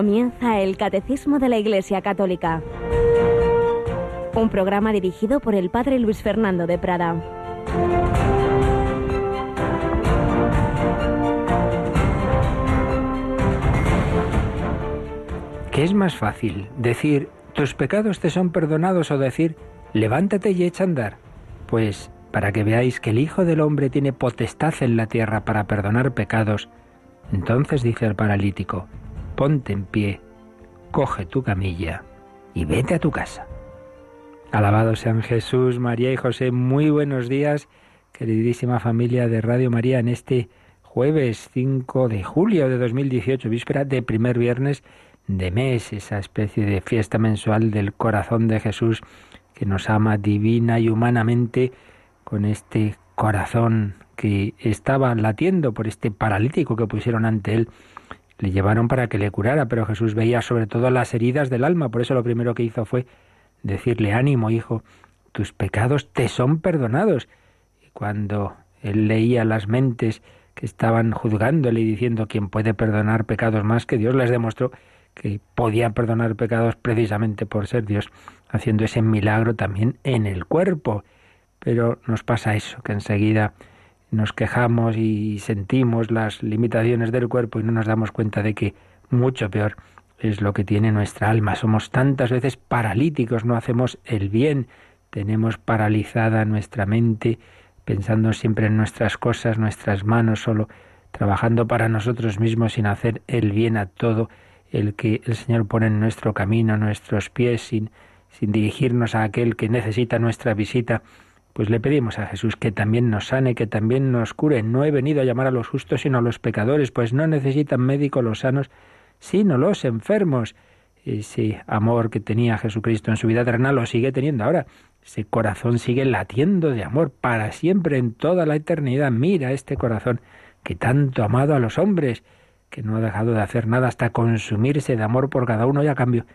Comienza el Catecismo de la Iglesia Católica. Un programa dirigido por el Padre Luis Fernando de Prada. ¿Qué es más fácil? ¿Decir tus pecados te son perdonados o decir levántate y echa a andar? Pues para que veáis que el Hijo del Hombre tiene potestad en la tierra para perdonar pecados, entonces dice al paralítico, ponte en pie, coge tu camilla y vete a tu casa. Alabado sean Jesús, María y José. Muy buenos días, queridísima familia de Radio María, en este jueves 5 de julio de 2018, víspera de primer viernes de mes, esa especie de fiesta mensual del corazón de Jesús que nos ama divina y humanamente con este corazón que estaba latiendo por este paralítico que pusieron ante él. Le llevaron para que le curara, pero Jesús veía sobre todo las heridas del alma, por eso lo primero que hizo fue decirle, ánimo, hijo, tus pecados te son perdonados. Y cuando él leía las mentes que estaban juzgándole y diciendo quién puede perdonar pecados más que Dios, les demostró que podía perdonar pecados precisamente por ser Dios, haciendo ese milagro también en el cuerpo. Pero nos pasa eso, que enseguida nos quejamos y sentimos las limitaciones del cuerpo y no nos damos cuenta de que mucho peor es lo que tiene nuestra alma. Somos tantas veces paralíticos, no hacemos el bien, tenemos paralizada nuestra mente, pensando siempre en nuestras cosas, nuestras manos, solo trabajando para nosotros mismos sin hacer el bien a todo el que el Señor pone en nuestro camino, nuestros pies, sin, sin dirigirnos a aquel que necesita nuestra visita, pues le pedimos a Jesús que también nos sane, que también nos cure. No he venido a llamar a los justos, sino a los pecadores, pues no necesitan médico los sanos, sino los enfermos. Ese amor que tenía Jesucristo en su vida terrenal lo sigue teniendo ahora. Ese corazón sigue latiendo de amor para siempre, en toda la eternidad. Mira este corazón que tanto ha amado a los hombres, que no ha dejado de hacer nada hasta consumirse de amor por cada uno y a cambio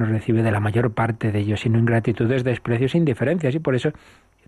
nos recibe de la mayor parte de ellos, sino ingratitudes, desprecios, indiferencias. Y por eso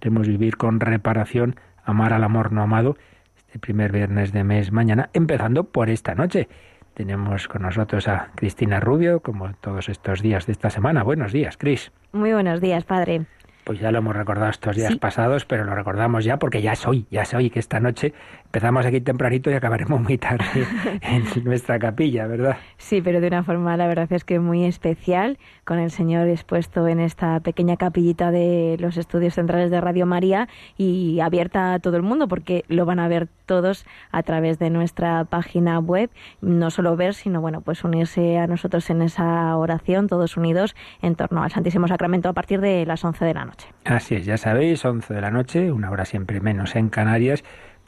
queremos vivir con reparación, amar al amor no amado, este primer viernes de mes mañana, empezando por esta noche. Tenemos con nosotros a Cristina Rubio, como todos estos días de esta semana. Buenos días, Cris. Muy buenos días, padre. Pues ya lo hemos recordado estos días pasados, pero lo recordamos ya porque ya es hoy, ya es hoy que esta noche empezamos aquí tempranito y acabaremos muy tarde en nuestra capilla, ¿verdad? Sí, pero de una forma la verdad es que muy especial, con el Señor expuesto en esta pequeña capillita de los estudios centrales de Radio María y abierta a todo el mundo porque lo van a ver todos a través de nuestra página web, no solo ver, sino bueno, pues unirse a nosotros en esa oración, todos unidos en torno al Santísimo Sacramento a partir de las 11 de la noche. Así es, ya sabéis, 11 de la noche, una hora siempre menos en Canarias.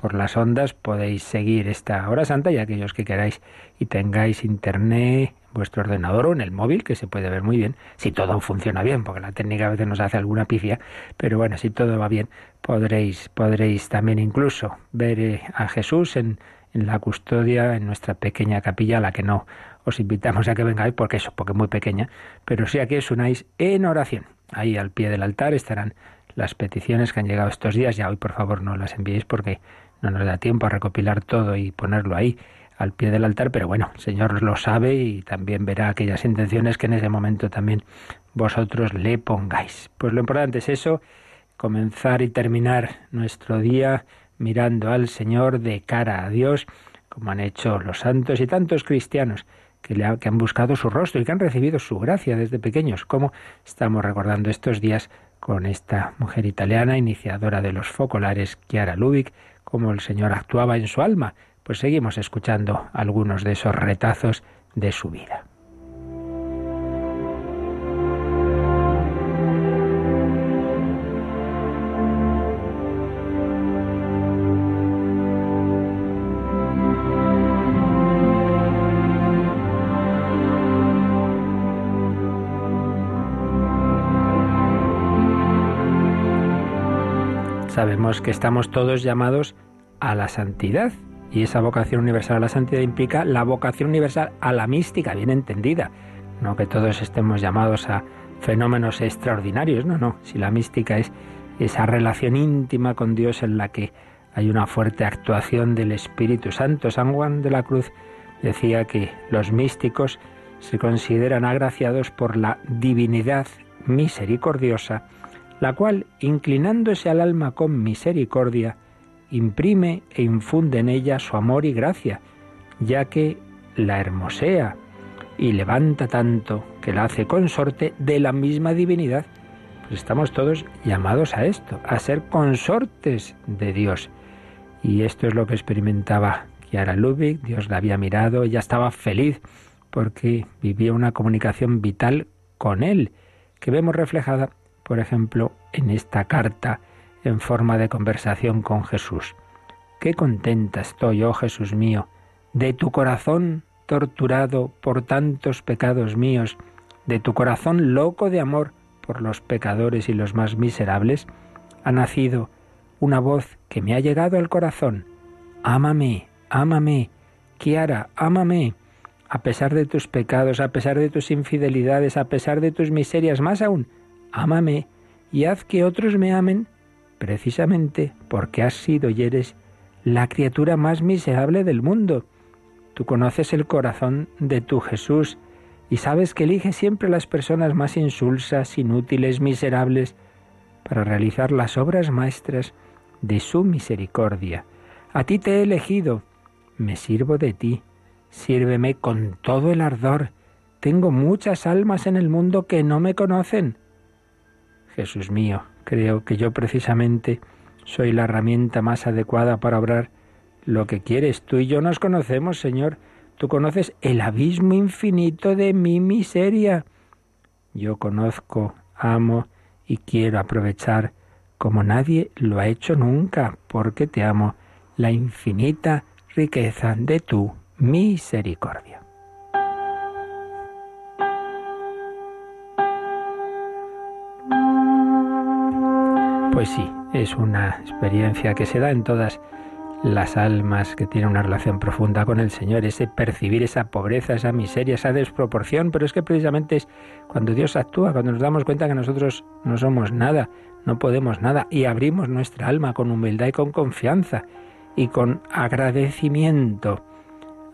Por las ondas podéis seguir esta hora santa y aquellos que queráis y tengáis internet, vuestro ordenador o en el móvil, que se puede ver muy bien, si todo funciona bien, porque la técnica a veces nos hace alguna pifia, pero bueno, si todo va bien, podréis, podréis también incluso ver eh, a Jesús en, en la custodia, en nuestra pequeña capilla, a la que no os invitamos a que vengáis, porque eso, porque es muy pequeña, pero sí a que os unáis en oración. Ahí al pie del altar estarán las peticiones que han llegado estos días. Ya hoy, por favor, no las enviéis porque no nos da tiempo a recopilar todo y ponerlo ahí al pie del altar, pero bueno, el Señor lo sabe y también verá aquellas intenciones que en ese momento también vosotros le pongáis. Pues lo importante es eso, comenzar y terminar nuestro día mirando al Señor de cara a Dios, como han hecho los santos y tantos cristianos que, le han buscado su rostro y que han recibido su gracia desde pequeños, como estamos recordando estos días con esta mujer italiana, iniciadora de los focolares, Chiara Lubick, cómo el Señor actuaba en su alma. Pues seguimos escuchando algunos de esos retazos de su vida. Sabemos que estamos todos llamados a la santidad y esa vocación universal a la santidad implica la vocación universal a la mística, bien entendida. No que todos estemos llamados a fenómenos extraordinarios, no, no. Si la mística es esa relación íntima con Dios en la que hay una fuerte actuación del Espíritu Santo. San Juan de la Cruz decía que los místicos se consideran agraciados por la divinidad misericordiosa, la cual, inclinándose al alma con misericordia, imprime e infunde en ella su amor y gracia, ya que la hermosea y levanta tanto que la hace consorte de la misma divinidad. Pues estamos todos llamados a esto, a ser consortes de Dios. Y esto es lo que experimentaba Kiara Ludwig, Dios la había mirado, ella estaba feliz porque vivía una comunicación vital con Él, que vemos reflejada, por ejemplo, en esta carta en forma de conversación con Jesús. Qué contenta estoy, oh Jesús mío, de tu corazón torturado por tantos pecados míos, de tu corazón loco de amor por los pecadores y los más miserables, ha nacido una voz que me ha llegado al corazón. Ámame, ámame, Kiara, ámame. A pesar de tus pecados, a pesar de tus infidelidades, a pesar de tus miserias, más aún, ámame y haz que otros me amen, precisamente porque has sido y eres la criatura más miserable del mundo. Tú conoces el corazón de tu Jesús y sabes que elige siempre las personas más insulsas, inútiles, miserables, para realizar las obras maestras de su misericordia. A ti te he elegido, me sirvo de ti, sírveme con todo el ardor. Tengo muchas almas en el mundo que no me conocen. Jesús mío, creo que yo precisamente soy la herramienta más adecuada para obrar lo que quieres. Tú y yo nos conocemos, Señor. Tú conoces el abismo infinito de mi miseria. Yo conozco, amo y quiero aprovechar como nadie lo ha hecho nunca, porque te amo, la infinita riqueza de tu misericordia. Pues sí, es una experiencia que se da en todas las almas que tienen una relación profunda con el Señor, ese percibir esa pobreza, esa miseria, esa desproporción, pero es que precisamente es cuando Dios actúa, cuando nos damos cuenta que nosotros no somos nada, no podemos nada y abrimos nuestra alma con humildad y con confianza y con agradecimiento.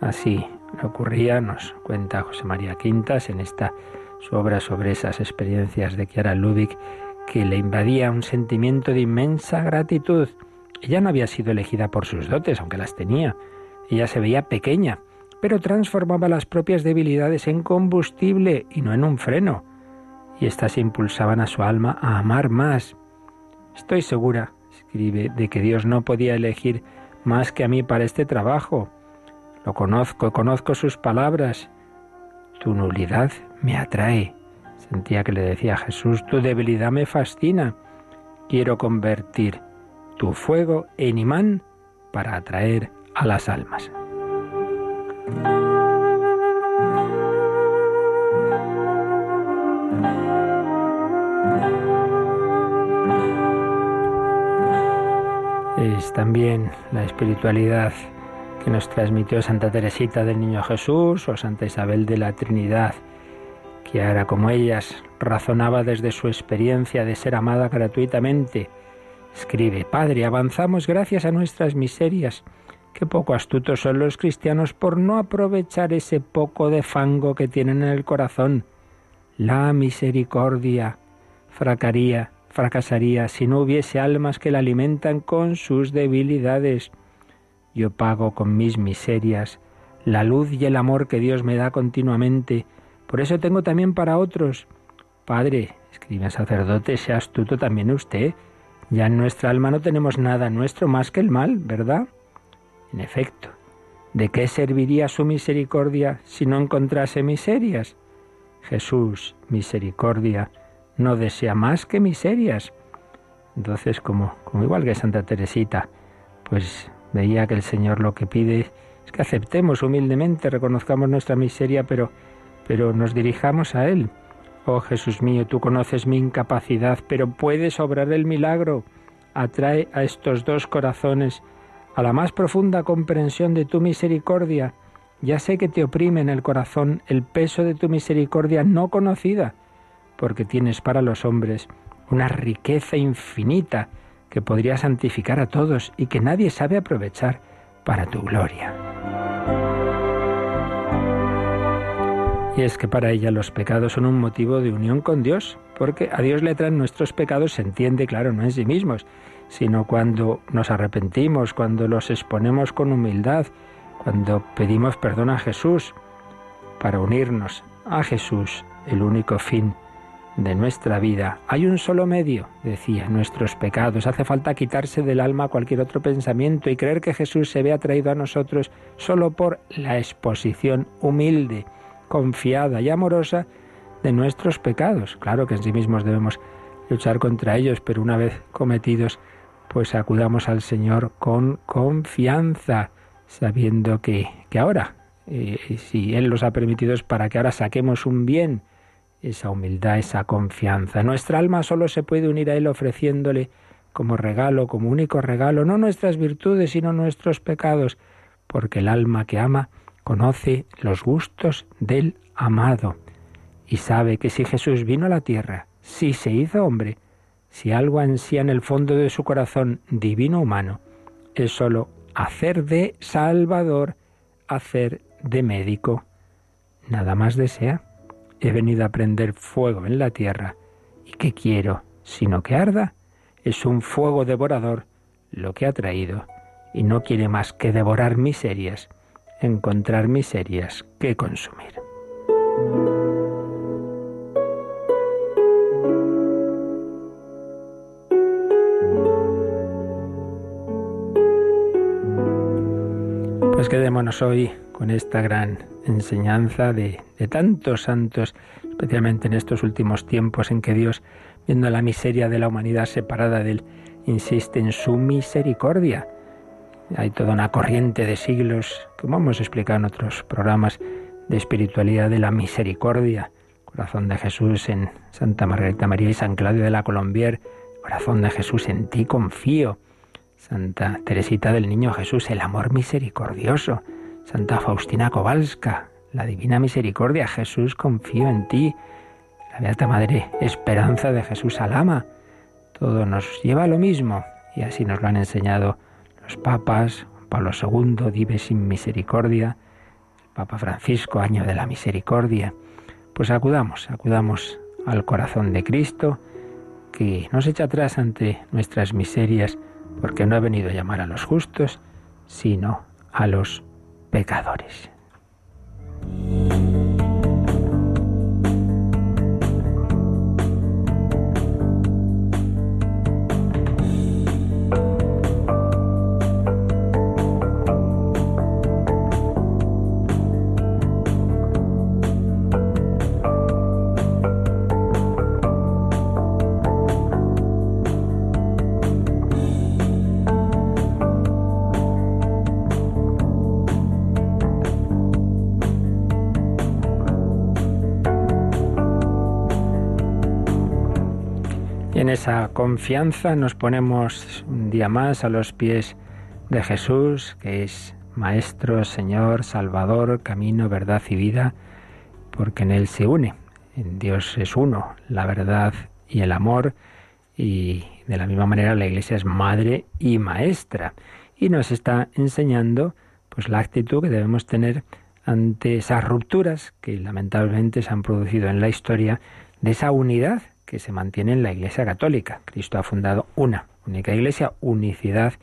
Así ocurría, nos cuenta José María Quintas en esta su obra sobre esas experiencias de Chiara Ludwig, que le invadía un sentimiento de inmensa gratitud ella no había sido elegida por sus dotes, aunque las tenía. Ella se veía pequeña, pero transformaba las propias debilidades en combustible y no en un freno. Y éstas impulsaban a su alma a amar más. Estoy segura, escribe, de que Dios no podía elegir más que a mí para este trabajo. Lo conozco, conozco sus palabras. Tu nulidad me atrae. Sentía que le decía a Jesús, tu debilidad me fascina. Quiero convertir tu fuego en imán para atraer a las almas. Es también la espiritualidad que nos transmitió Santa Teresita del Niño Jesús o Santa Isabel de la Trinidad, ahora como ellas razonaba desde su experiencia de ser amada gratuitamente Escribe, Padre, avanzamos gracias a nuestras miserias. Qué poco astutos son los cristianos por no aprovechar ese poco de fango que tienen en el corazón. La misericordia fracaría, fracasaría si no hubiese almas que la alimentan con sus debilidades. Yo pago con mis miserias la luz y el amor que Dios me da continuamente. Por eso tengo también para otros. Padre, escribe sacerdote, sea astuto también usted ya en nuestra alma no tenemos nada nuestro más que el mal, ¿verdad? En efecto, ¿de qué serviría su misericordia si no encontrase miserias? Jesús, misericordia, no desea más que miserias. Entonces, como, como igual que Santa Teresita, pues veía que el Señor lo que pide es que aceptemos humildemente, reconozcamos nuestra miseria, pero, pero nos dirijamos a Él Oh Jesús mío, tú conoces mi incapacidad, pero puedes obrar el milagro. Atrae a estos dos corazones a la más profunda comprensión de tu misericordia. Ya sé que te oprime en el corazón el peso de tu misericordia no conocida, porque tienes para los hombres una riqueza infinita que podría santificar a todos y que nadie sabe aprovechar para tu gloria. Y es que para ella los pecados son un motivo de unión con Dios, porque a Dios le traen nuestros pecados, se entiende, claro, no en sí mismos, sino cuando nos arrepentimos, cuando los exponemos con humildad, cuando pedimos perdón a Jesús, para unirnos a Jesús, el único fin de nuestra vida. Hay un solo medio, decía, nuestros pecados. Hace falta quitarse del alma cualquier otro pensamiento y creer que Jesús se ve atraído a nosotros solo por la exposición humilde, confiada y amorosa de nuestros pecados. Claro que en sí mismos debemos luchar contra ellos, pero una vez cometidos, pues acudamos al Señor con confianza, sabiendo que, que ahora, eh, si Él los ha permitido es para que ahora saquemos un bien, esa humildad, esa confianza. Nuestra alma solo se puede unir a Él ofreciéndole como regalo, como único regalo, no nuestras virtudes, sino nuestros pecados, porque el alma que ama conoce los gustos del amado y sabe que si Jesús vino a la tierra, si se hizo hombre, si algo ansía en el fondo de su corazón divino humano, es sólo hacer de Salvador, hacer de médico. Nada más desea he venido a prender fuego en la tierra. ¿Y qué quiero? Sino que arda. Es un fuego devorador lo que ha traído, y no quiere más que devorar miserias, encontrar miserias que consumir. Pues quedémonos hoy con esta gran enseñanza de, tantos santos, especialmente en estos últimos tiempos en que Dios, viendo la miseria de la humanidad separada de Él, insiste en su misericordia. Hay toda una corriente de siglos, como hemos explicado en otros programas de espiritualidad de la misericordia. Corazón de Jesús en Santa Margarita María y San Claudio de la Colombier. Corazón de Jesús en ti confío. Santa Teresita del Niño Jesús, el amor misericordioso. Santa Faustina Kowalska, la Divina Misericordia, Jesús, confío en ti. La Beata Madre, esperanza de Jesús Alama. Todo nos lleva a lo mismo y así nos lo han enseñado los papas, Pablo II, vive sin misericordia, Papa Francisco, año de la misericordia. Pues acudamos, acudamos al corazón de Cristo, que nos echa atrás ante nuestras miserias, porque no ha venido a llamar a los justos, sino a los pecadores. Esa confianza nos ponemos un día más a los pies de Jesús, que es Maestro, Señor, Salvador, camino, verdad y vida, porque en Él se une. En Dios es uno, la verdad y el amor, y de la misma manera la Iglesia es madre y maestra. Y nos está enseñando pues la actitud que debemos tener ante esas rupturas que lamentablemente se han producido en la historia de esa unidad que se mantiene en la Iglesia Católica. Cristo ha fundado una única Iglesia, unicidad,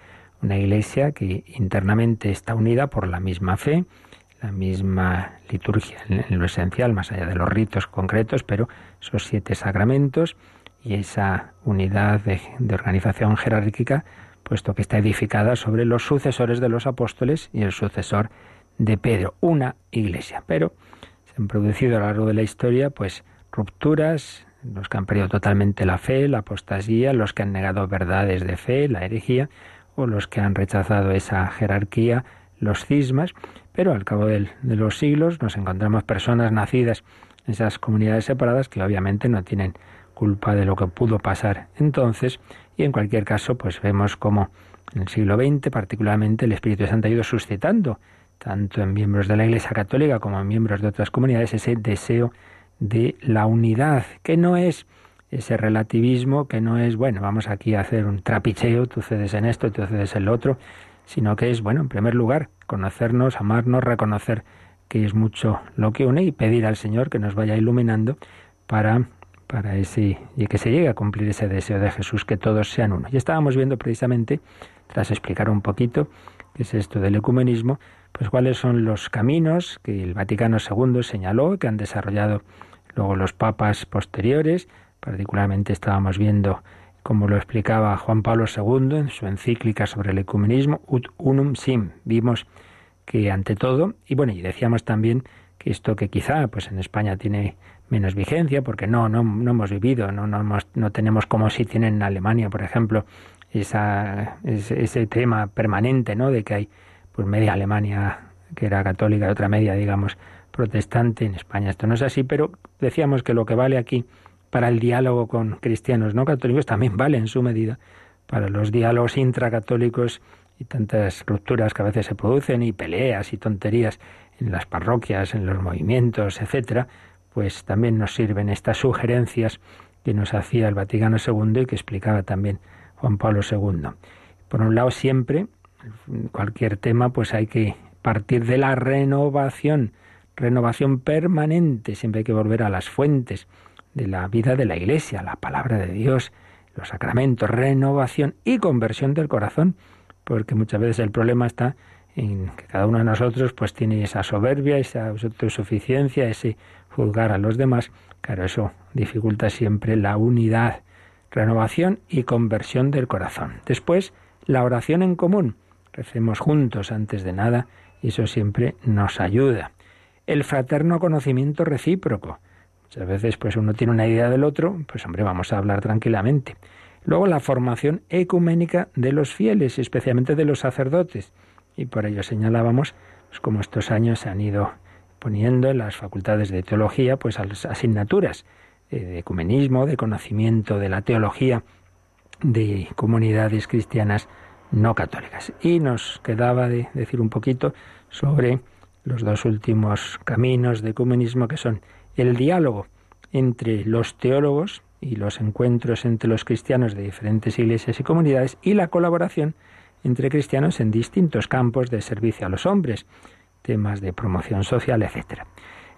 una Iglesia que internamente está unida por la misma fe, la misma liturgia en lo esencial, más allá de los ritos concretos, pero esos siete sacramentos y esa unidad de, de organización jerárquica, puesto que está edificada sobre los sucesores de los apóstoles y el sucesor de Pedro, una iglesia. Pero se han producido a lo largo de la historia, pues, rupturas, los que han perdido totalmente la fe, la apostasía, los que han negado verdades de fe, la herejía, o los que han rechazado esa jerarquía, los cismas, pero al cabo de los siglos nos encontramos personas nacidas en esas comunidades separadas que obviamente no tienen culpa de lo que pudo pasar entonces. Y en cualquier caso pues vemos como en el siglo XX particularmente el Espíritu Santo ha ido suscitando tanto en miembros de la Iglesia Católica como en miembros de otras comunidades ese deseo de la unidad, que no es ese relativismo, que no es, bueno, vamos aquí a hacer un trapicheo, tú cedes en esto, tú cedes en lo otro, sino que es, bueno, en primer lugar, conocernos, amarnos, reconocer que es mucho lo que une, y pedir al Señor que nos vaya iluminando para, para ese, y que se llegue a cumplir ese deseo de Jesús, que todos sean uno. Y estábamos viendo precisamente, tras explicar un poquito qué es esto del ecumenismo, pues cuáles son los caminos que el Vaticano II señaló, que han desarrollado luego los papas posteriores, particularmente estábamos viendo como lo explicaba Juan Pablo II en su encíclica sobre el ecumenismo, Ut Unum Sim. Vimos que ante todo, y bueno, y decíamos también que esto que quizá pues en España tiene menos vigencia, porque no, no, no hemos vivido, no, no, no tenemos como si tienen en Alemania, por ejemplo, esa, ese, ese, tema permanente, ¿no? De que hay pues media Alemania que era católica y otra media, digamos, protestante. En España esto no es así, pero decíamos que lo que vale aquí para el diálogo con cristianos no católicos también vale en su medida para los diálogos intracatólicos y tantas rupturas que a veces se producen y peleas y tonterías en las parroquias, en los movimientos, etcétera, pues también nos sirven estas sugerencias que nos hacía el Vaticano II y que explicaba también Juan Pablo II. Por un lado, siempre, cualquier tema, pues hay que partir de la renovación, renovación permanente, siempre hay que volver a las fuentes de la vida de la Iglesia, la palabra de Dios, los sacramentos, renovación y conversión del corazón, porque muchas veces el problema está en que cada uno de nosotros pues tiene esa soberbia, esa autosuficiencia, ese juzgar a los demás. Claro, eso dificulta siempre la unidad, renovación y conversión del corazón. Después, la oración en común. Recemos juntos antes de nada y eso siempre nos ayuda. El fraterno conocimiento recíproco. Muchas veces pues uno tiene una idea del otro, pues hombre, vamos a hablar tranquilamente. Luego la formación ecuménica de los fieles, especialmente de los sacerdotes. Y por ello señalábamos pues, cómo estos años se han ido poniendo en las facultades de teología pues asignaturas de ecumenismo, de conocimiento de la teología de comunidades cristianas no católicas. Y nos quedaba de decir un poquito sobre los dos últimos caminos de ecumenismo que son el diálogo entre los teólogos y los encuentros entre los cristianos de diferentes iglesias y comunidades y la colaboración entre cristianos en distintos campos de servicio a los hombres, temas de promoción social, etc.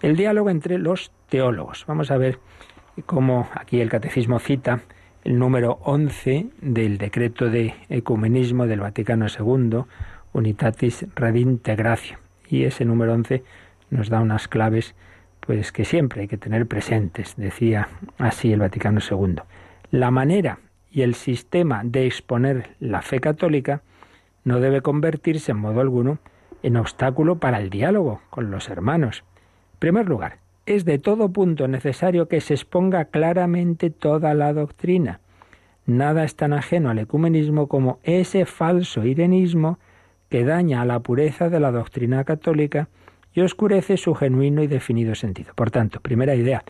El diálogo entre los teólogos. Vamos a ver cómo aquí el catecismo cita el número 11 del decreto de ecumenismo del Vaticano II, Unitatis Redintegratio. Y ese número 11 nos da unas claves pues que siempre hay que tener presentes, decía así el Vaticano II. La manera y el sistema de exponer la fe católica no debe convertirse en modo alguno en obstáculo para el diálogo con los hermanos. En primer lugar, es de todo punto necesario que se exponga claramente toda la doctrina. Nada es tan ajeno al ecumenismo como ese falso irenismo que daña a la pureza de la doctrina católica y oscurece su genuino y definido sentido. Por tanto, primera idea,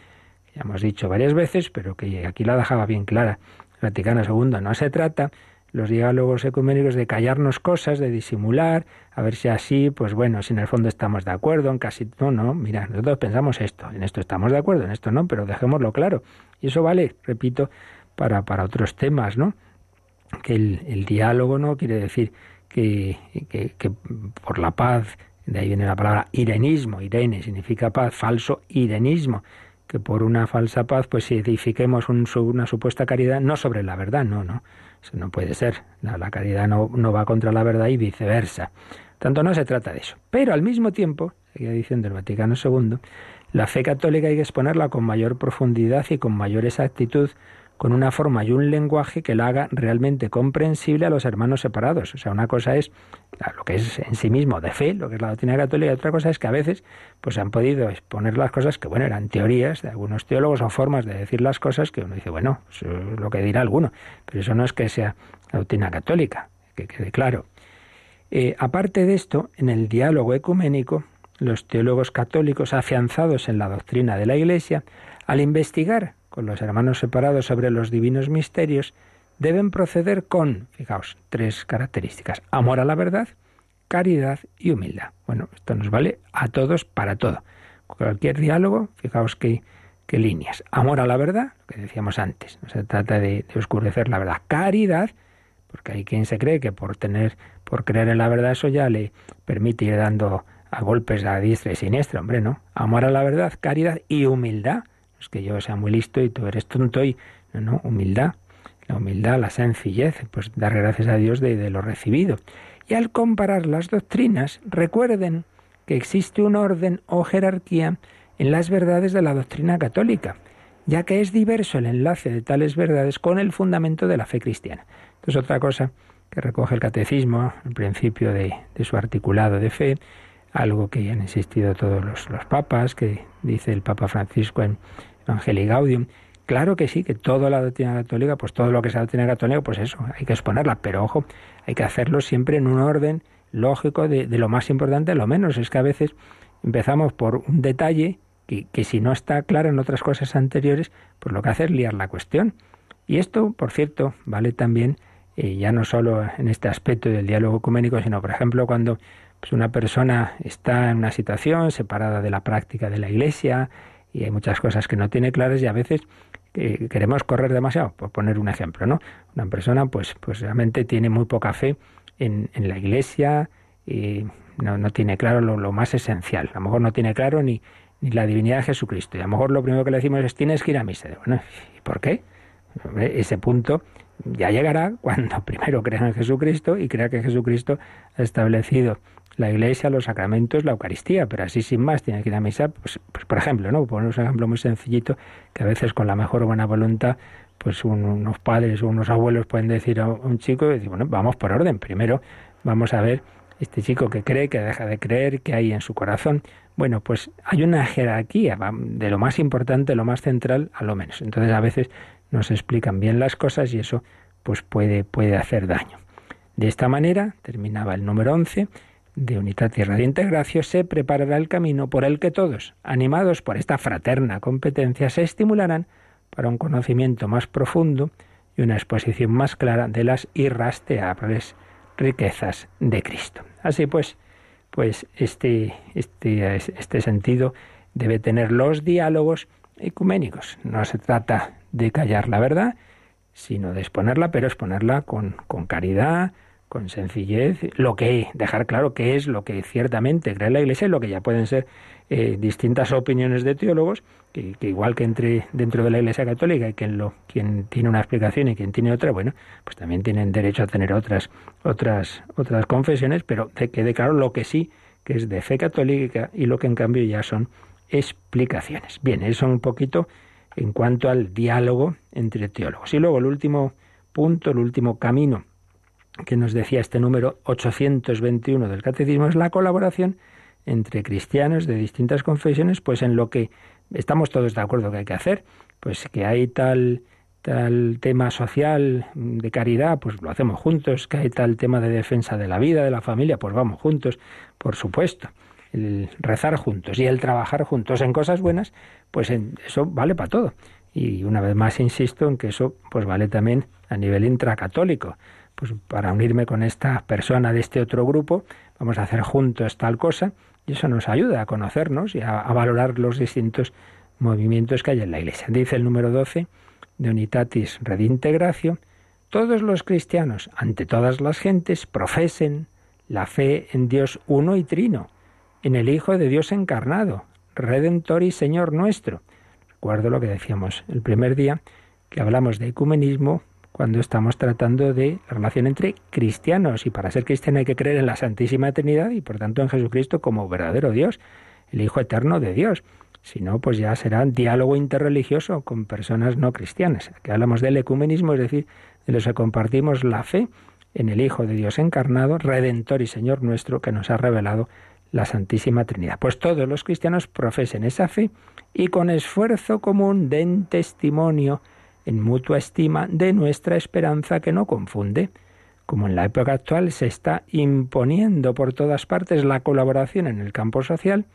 que ya hemos dicho varias veces, pero que aquí la dejaba bien clara Vaticano II, no se trata los diálogos ecuménicos de callarnos cosas, de disimular, a ver si así, pues bueno, si en el fondo estamos de acuerdo, en casi no, no, mira, nosotros pensamos esto, en esto estamos de acuerdo, en esto no, pero dejémoslo claro. Y eso vale, repito, para, para otros temas, ¿no? Que el, el diálogo no quiere decir que, que, que por la paz de ahí viene la palabra irenismo, irene significa paz, falso irenismo, que por una falsa paz pues edifiquemos una supuesta caridad no sobre la verdad, no, no, eso no puede ser, la, caridad no, no, va contra la verdad y viceversa. Tanto no se trata de eso. Pero al mismo tiempo, seguía diciendo el Vaticano II, la fe católica hay que exponerla con mayor profundidad y con mayor exactitud con una forma y un lenguaje que la haga realmente comprensible a los hermanos separados. O sea, una cosa es lo que es en sí mismo de fe, lo que es la doctrina católica, y otra cosa es que a veces pues han podido exponer las cosas que, bueno, eran teorías de algunos teólogos o formas de decir las cosas que uno dice, bueno, eso es lo que dirá alguno, pero eso no es que sea la doctrina católica, que quede claro. Eh, aparte de esto, en el diálogo ecuménico, los teólogos católicos afianzados en la doctrina de la Iglesia, al investigar con los hermanos separados sobre los divinos misterios, deben proceder con, fijaos, tres características. Amor a la verdad, caridad y humildad. Bueno, esto nos vale a todos para todo. Cualquier diálogo, fijaos qué, qué líneas. Amor a la verdad, lo que decíamos antes, no se trata de, oscurecer la verdad. Caridad, porque hay quien se cree que por tener, por creer en la verdad, eso ya le permite ir dando a golpes a diestra y siniestra, hombre, ¿no? Amor a la verdad, caridad y humildad. Es que yo sea muy listo y tú eres tonto y... Humildad. La humildad, la sencillez, pues dar gracias a Dios de, de lo recibido. Y al comparar las doctrinas, recuerden que existe un orden o jerarquía en las verdades de la doctrina católica, ya que es diverso el enlace de tales verdades con el fundamento de la fe cristiana. Entonces, otra cosa que recoge el catecismo, el principio de, su articulado de fe, algo que han insistido todos los, papas, que dice el Papa Francisco en Evangelii Gaudium. Claro que sí, que toda la doctrina católica, pues todo lo que sea doctrina católica, pues eso, hay que exponerla, pero ojo, hay que hacerlo siempre en un orden lógico de, de lo más importante a lo menos. Es que a veces empezamos por un detalle que, si no está claro en otras cosas anteriores, pues lo que hace es liar la cuestión. Y esto, por cierto, vale también eh, ya no solo en este aspecto del diálogo ecuménico, sino, por ejemplo, cuando pues, una persona está en una situación separada de la práctica de la Iglesia y hay muchas cosas que no tiene claras y a veces eh, queremos correr demasiado, por poner un ejemplo, ¿no? Una persona, pues, pues realmente tiene muy poca fe en, la Iglesia y no, no tiene claro lo, lo, más esencial. A lo mejor no tiene claro ni, ni la divinidad de Jesucristo. Y a lo mejor lo primero que le decimos es tienes que ir a misa. Bueno, ¿y por qué? Ese punto ya llegará cuando primero crea en Jesucristo y crea que Jesucristo ha establecido la iglesia, los sacramentos, la Eucaristía, pero así sin más tiene que ir a misa, pues, pues por ejemplo, ¿no? Ponemos un ejemplo muy sencillito que a veces con la mejor buena voluntad, pues unos padres o unos abuelos pueden decir a un chico, bueno, vamos por orden, primero vamos a ver este chico que cree, que deja de creer, que hay en su corazón. Bueno, pues hay una jerarquía de lo más importante, lo más central a lo menos. Entonces a veces no se explican bien las cosas y eso pues puede, puede hacer daño. De esta manera, terminaba el número 11, de Unidad y Radiante Gracio, se preparará el camino por el que todos, animados por esta fraterna competencia, se estimularán para un conocimiento más profundo y una exposición más clara de las irrastreables riquezas de Cristo. Así pues, pues este, este, este sentido debe tener los diálogos ecuménicos. No se trata de callar la verdad, sino de exponerla, pero exponerla con, con caridad, con sencillez, lo que dejar claro qué es lo que ciertamente cree la Iglesia y lo que ya pueden ser eh, distintas opiniones de teólogos, que, igual que entre dentro de la Iglesia Católica y quien lo quien tiene una explicación y quien tiene otra, bueno, pues también tienen derecho a tener otras otras otras confesiones, pero que quede claro lo que sí que es de fe católica y lo que en cambio ya son explicaciones. Bien, eso un poquito en cuanto al diálogo entre teólogos. Y luego el último punto, el último camino que nos decía este número 821 del Catecismo es la colaboración entre cristianos de distintas confesiones, pues en lo que estamos todos de acuerdo que hay que hacer, pues que hay tal tal tema social de caridad, pues lo hacemos juntos, que hay tal tema de defensa de la vida, de la familia, pues vamos juntos, por supuesto. El rezar juntos y el trabajar juntos en cosas buenas, pues en eso vale para todo. Y una vez más insisto en que eso pues vale también a nivel intracatólico pues para unirme con esta persona de este otro grupo, vamos a hacer juntos tal cosa, y eso nos ayuda a conocernos y a, valorar los distintos movimientos que hay en la Iglesia. Dice el número 12 de Unitatis Redintegratio, todos los cristianos, ante todas las gentes, profesen la fe en Dios uno y trino, en el Hijo de Dios encarnado, Redentor y Señor nuestro. Recuerdo lo que decíamos el primer día, que hablamos de ecumenismo cuando estamos tratando de la relación entre cristianos. Y para ser cristiano hay que creer en la Santísima Trinidad y por tanto en Jesucristo como verdadero Dios, el Hijo eterno de Dios. Si no, pues ya será diálogo interreligioso con personas no cristianas. Aquí hablamos del ecumenismo, es decir, de los que compartimos la fe en el Hijo de Dios encarnado, Redentor y Señor nuestro, que nos ha revelado la Santísima Trinidad. Pues todos los cristianos profesen esa fe y con esfuerzo común den testimonio en mutua estima de nuestra esperanza que no confunde. Como en la época actual se está imponiendo por todas partes la colaboración en el campo social,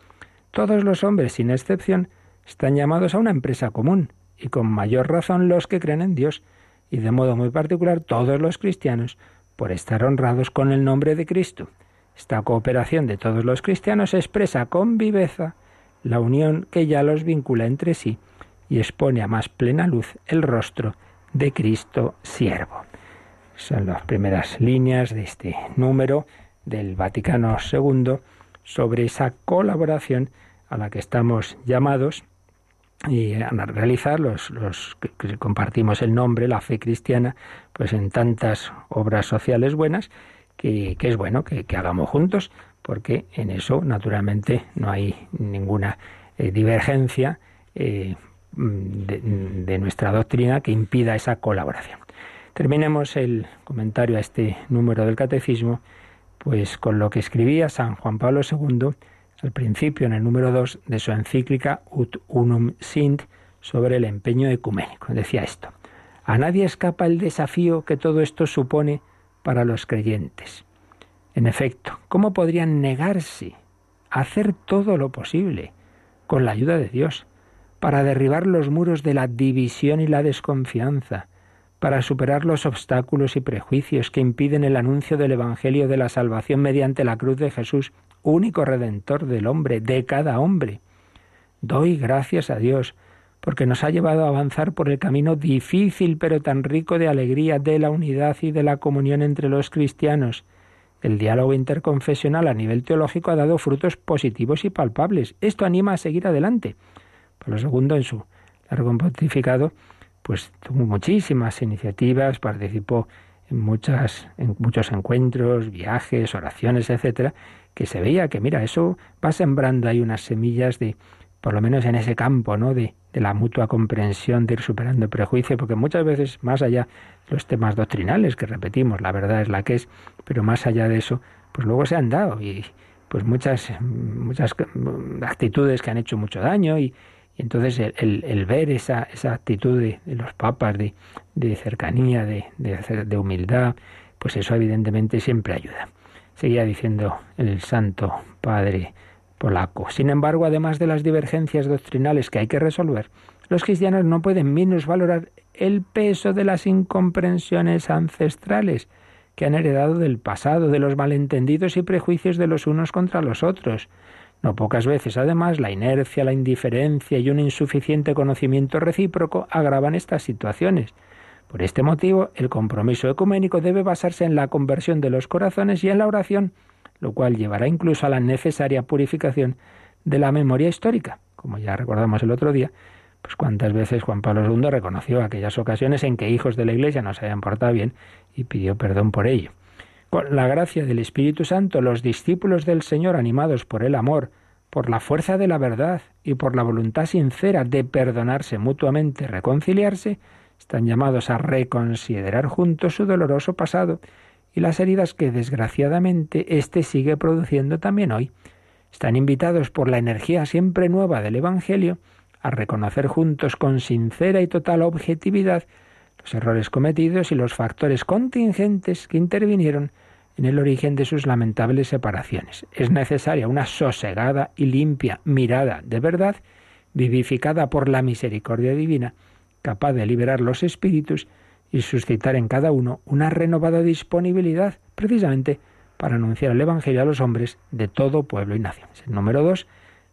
todos los hombres, sin excepción, están llamados a una empresa común, y con mayor razón los que creen en Dios, y de modo muy particular todos los cristianos, por estar honrados con el nombre de Cristo. Esta cooperación de todos los cristianos expresa con viveza la unión que ya los vincula entre sí y expone a más plena luz el rostro de Cristo siervo. Son las primeras líneas de este número del Vaticano II sobre esa colaboración a la que estamos llamados y a realizar los, los que compartimos el nombre, la fe cristiana, pues en tantas obras sociales buenas que, es bueno que, hagamos juntos, porque en eso naturalmente no hay ninguna eh, divergencia eh, de, nuestra doctrina que impida esa colaboración. Terminemos el comentario a este número del catecismo, pues con lo que escribía San Juan Pablo II al principio, en el número 2 de su encíclica Ut Unum Sint sobre el empeño ecuménico. Decía esto: A nadie escapa el desafío que todo esto supone para los creyentes. En efecto, ¿cómo podrían negarse a hacer todo lo posible, con la ayuda de Dios, para derribar los muros de la división y la desconfianza, para superar los obstáculos y prejuicios que impiden el anuncio del Evangelio de la salvación mediante la cruz de Jesús, único redentor del hombre, de cada hombre. Doy gracias a Dios porque nos ha llevado a avanzar por el camino difícil pero tan rico de alegría de la unidad y de la comunión entre los cristianos. El diálogo interconfesional a nivel teológico ha dado frutos positivos y palpables. Esto anima a seguir adelante. Por lo segundo, en su largo pontificado, pues tuvo muchísimas iniciativas, participó en muchas en muchos encuentros, viajes, oraciones, etcétera, que se veía que mira, eso va sembrando ahí unas semillas de por lo menos en ese campo, ¿no? de, de la mutua comprensión, de ir superando prejuicios, porque muchas veces más allá de los temas doctrinales que repetimos, la verdad es la que es, pero más allá de eso, pues luego se han dado y pues muchas muchas actitudes que han hecho mucho daño y entonces el, ver esa, esa actitud de, los papas de, cercanía, de, humildad, pues eso evidentemente siempre ayuda. Seguía diciendo el Santo Padre polaco. Sin embargo, además de las divergencias doctrinales que hay que resolver, los cristianos no pueden menos valorar el peso de las incomprensiones ancestrales que han heredado del pasado, de los malentendidos y prejuicios de los unos contra los otros. No pocas veces, además, la inercia, la indiferencia y un insuficiente conocimiento recíproco agravan estas situaciones. Por este motivo, el compromiso ecuménico debe basarse en la conversión de los corazones y en la oración, lo cual llevará incluso a la necesaria purificación de la memoria histórica. Como ya recordamos el otro día, pues cuántas veces Juan Pablo II reconoció aquellas ocasiones en que hijos de la Iglesia no se habían portado bien y pidió perdón por ello. Con la gracia del Espíritu Santo, los discípulos del Señor, animados por el amor, por la fuerza de la verdad y por la voluntad sincera de perdonarse mutuamente, reconciliarse, están llamados a reconsiderar juntos su doloroso pasado y las heridas que desgraciadamente éste sigue produciendo también hoy. Están invitados por la energía siempre nueva del Evangelio a reconocer juntos con sincera y total objetividad los errores cometidos y los factores contingentes que intervinieron en el origen de sus lamentables separaciones. Es necesaria una sosegada y limpia mirada de verdad, vivificada por la misericordia divina, capaz de liberar los espíritus y suscitar en cada uno una renovada disponibilidad, precisamente para anunciar el Evangelio a los hombres de todo pueblo y nación. Es el número dos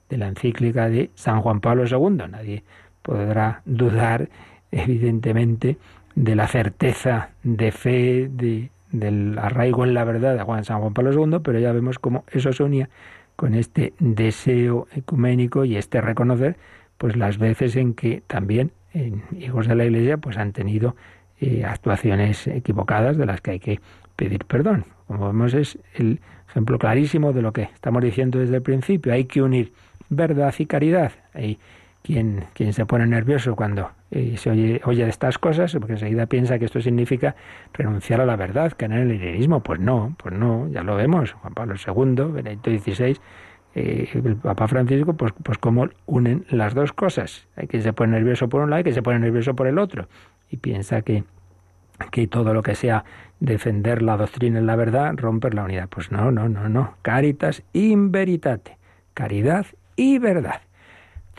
de la encíclica de San Juan Pablo II. Nadie podrá dudar, evidentemente, de la certeza de fe, de del arraigo en la verdad de Juan San Juan Pablo II, pero ya vemos cómo eso se unía con este deseo ecuménico y este reconocer pues las veces en que también en hijos de la Iglesia pues han tenido eh, actuaciones equivocadas de las que hay que pedir perdón. Como vemos es el ejemplo clarísimo de lo que estamos diciendo desde el principio. Hay que unir verdad y caridad. Hay quien, quien se pone nervioso cuando eh, se oye, oye de estas cosas, porque enseguida piensa que esto significa renunciar a la verdad, que en el leninismo. Pues no, pues no, ya lo vemos. Juan Pablo II, Benedicto XVI, eh, el Papa Francisco, pues, pues cómo unen las dos cosas. Hay que se pone nervioso por un lado y que se pone nervioso por el otro. Y piensa que, que todo lo que sea defender la doctrina y la verdad, romper la unidad. Pues no, no, no, no. Caritas in veritate. Caridad y verdad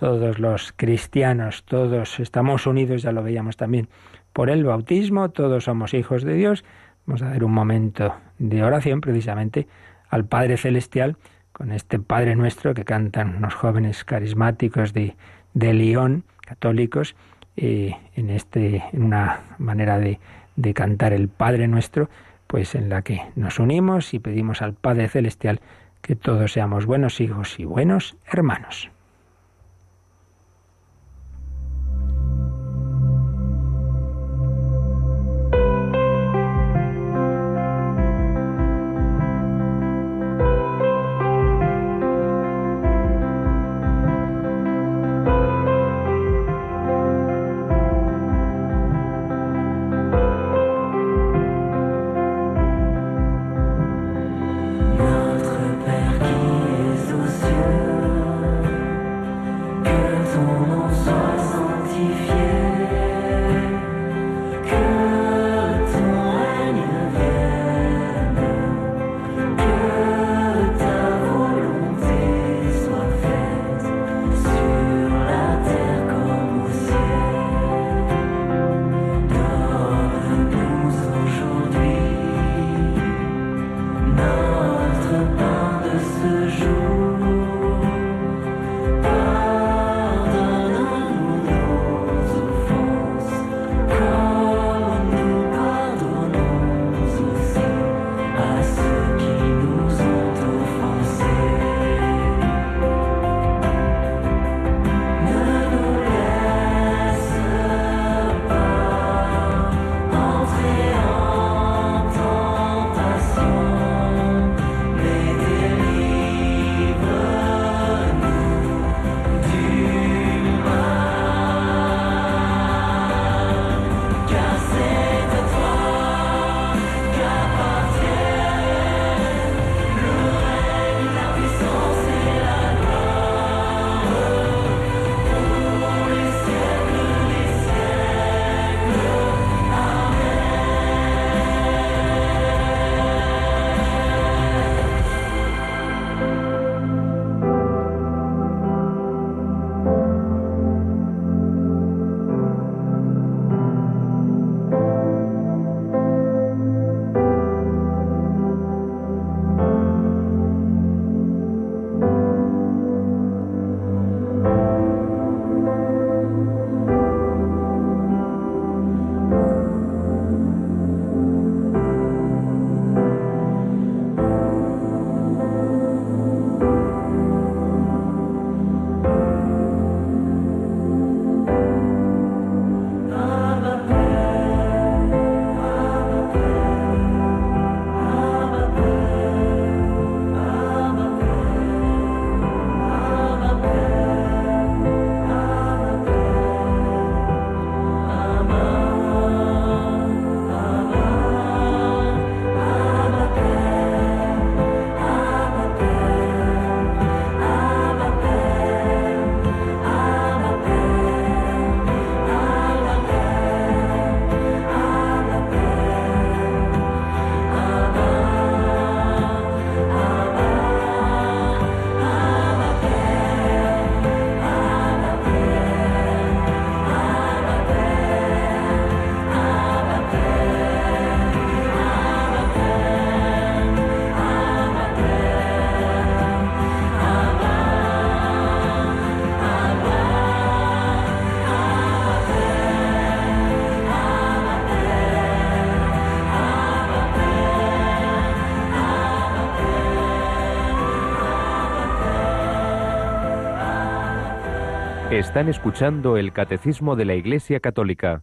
todos los cristianos, todos estamos unidos, ya lo veíamos también, por el bautismo, todos somos hijos de Dios. Vamos a dar un momento de oración precisamente al Padre Celestial, con este Padre nuestro que cantan los jóvenes carismáticos de, de católicos, en, este, en una manera de, de cantar el Padre nuestro, pues en la que nos unimos y pedimos al Padre Celestial que todos seamos buenos hijos y buenos hermanos. Están escuchando el Catecismo de la Iglesia Católica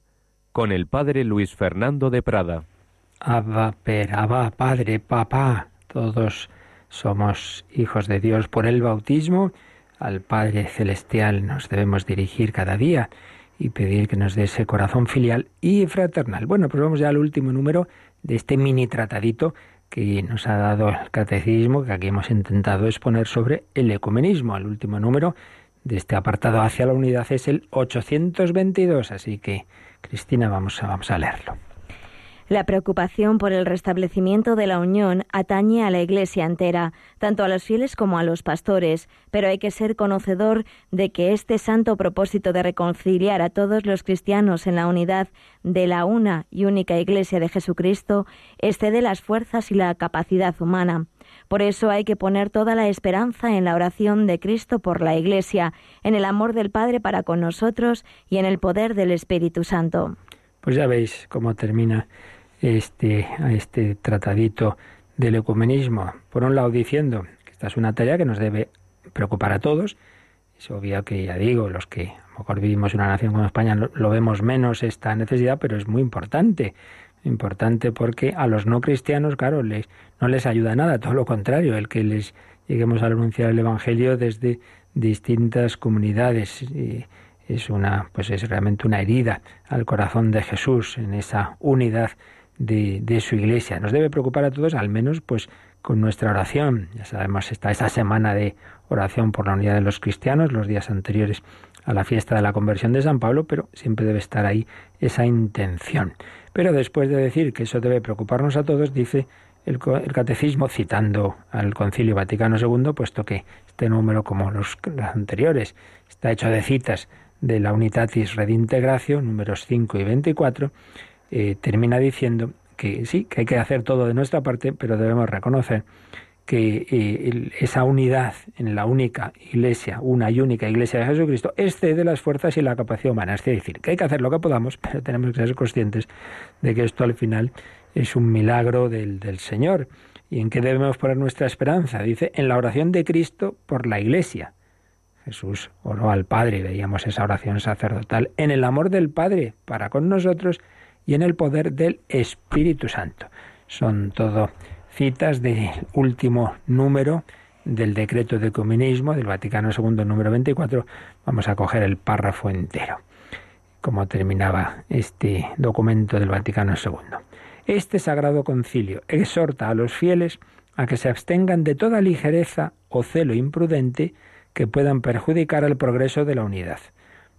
con el Padre Luis Fernando de Prada. Abba, per, Abba, Padre, Papá, todos somos hijos de Dios por el bautismo. Al Padre Celestial nos debemos dirigir cada día y pedir que nos dé ese corazón filial y fraternal. Bueno, pues vamos ya al último número de este mini tratadito que nos ha dado el catecismo, que aquí hemos intentado exponer sobre el ecumenismo. Al último número de este apartado hacia la unidad es el 822, así que Cristina, vamos a, vamos a leerlo. La preocupación por el restablecimiento de la unión atañe a la Iglesia entera, tanto a los fieles como a los pastores, pero hay que ser conocedor de que este santo propósito de reconciliar a todos los cristianos en la unidad de la una y única Iglesia de Jesucristo excede las fuerzas y la capacidad humana. Por eso hay que poner toda la esperanza en la oración de Cristo por la Iglesia, en el amor del Padre para con nosotros y en el poder del Espíritu Santo. Pues ya veis cómo termina este, este tratadito del ecumenismo. Por un lado diciendo que Esta es una tarea que nos debe preocupar a todos. Es obvio que, ya digo, los que a lo mejor vivimos en una nación como España lo, vemos menos esta necesidad, pero es muy importante. Importante porque a los no cristianos, claro, les, no les ayuda nada, todo lo contrario, el que les lleguemos a anunciar el Evangelio desde distintas comunidades. es una, pues es realmente una herida al corazón de Jesús en esa unidad de, su iglesia. Nos debe preocupar a todos, al menos, pues con nuestra oración. Ya sabemos, está esta semana de oración por la unidad de los cristianos, los días anteriores a la fiesta de la conversión de San Pablo, pero siempre debe estar ahí esa intención. Pero después de decir que eso debe preocuparnos a todos, dice el, catecismo, citando al Concilio Vaticano II, puesto que este número, como los, anteriores, está hecho de citas de la Unitatis Redintegratio, números 5 y 24, eh, termina diciendo que sí, que hay que hacer todo de nuestra parte, pero debemos reconocer que eh, esa unidad en la única iglesia, una y única iglesia de Jesucristo, excede las fuerzas y la capacidad humana. Es decir, que hay que hacer lo que podamos, pero tenemos que ser conscientes de que esto al final es un milagro del, del Señor. ¿Y en qué debemos poner nuestra esperanza? Dice, en la oración de Cristo por la iglesia. Jesús oró al Padre, veíamos esa oración sacerdotal, en el amor del Padre para con nosotros y en el poder del Espíritu Santo. Son todo citas del último número del decreto de comunismo del Vaticano II número 24. Vamos a coger el párrafo entero, como terminaba este documento del Vaticano II. Este sagrado concilio exhorta a los fieles a que se abstengan de toda ligereza o celo imprudente que puedan perjudicar el progreso de la unidad,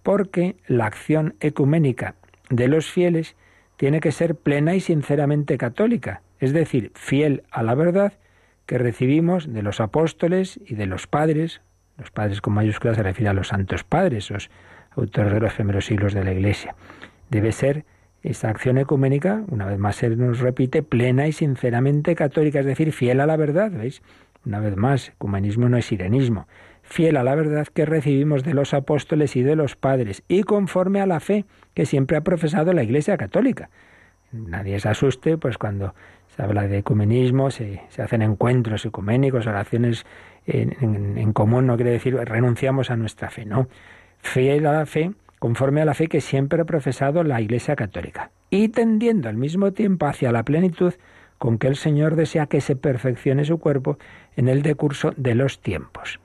porque la acción ecuménica de los fieles tiene que ser plena y sinceramente católica, es decir, fiel a la verdad que recibimos de los apóstoles y de los padres. Los padres con mayúsculas se refiere a los santos padres, los autores de los primeros siglos de la Iglesia. Debe ser esa acción ecuménica, una vez más se nos repite, plena y sinceramente católica, es decir, fiel a la verdad, ¿veis? Una vez más, ecumenismo no es sirenismo. Fiel a la verdad que recibimos de los apóstoles y de los padres, y conforme a la fe que siempre ha profesado la Iglesia Católica. Nadie se asuste, pues cuando se habla de ecumenismo, se, hacen encuentros ecuménicos, oraciones en, en, común, no quiere decir renunciamos a nuestra fe, no. Fiel a la fe, conforme a la fe que siempre ha profesado la Iglesia Católica, y tendiendo al mismo tiempo hacia la plenitud con que el Señor desea que se perfeccione su cuerpo en el decurso de los tiempos.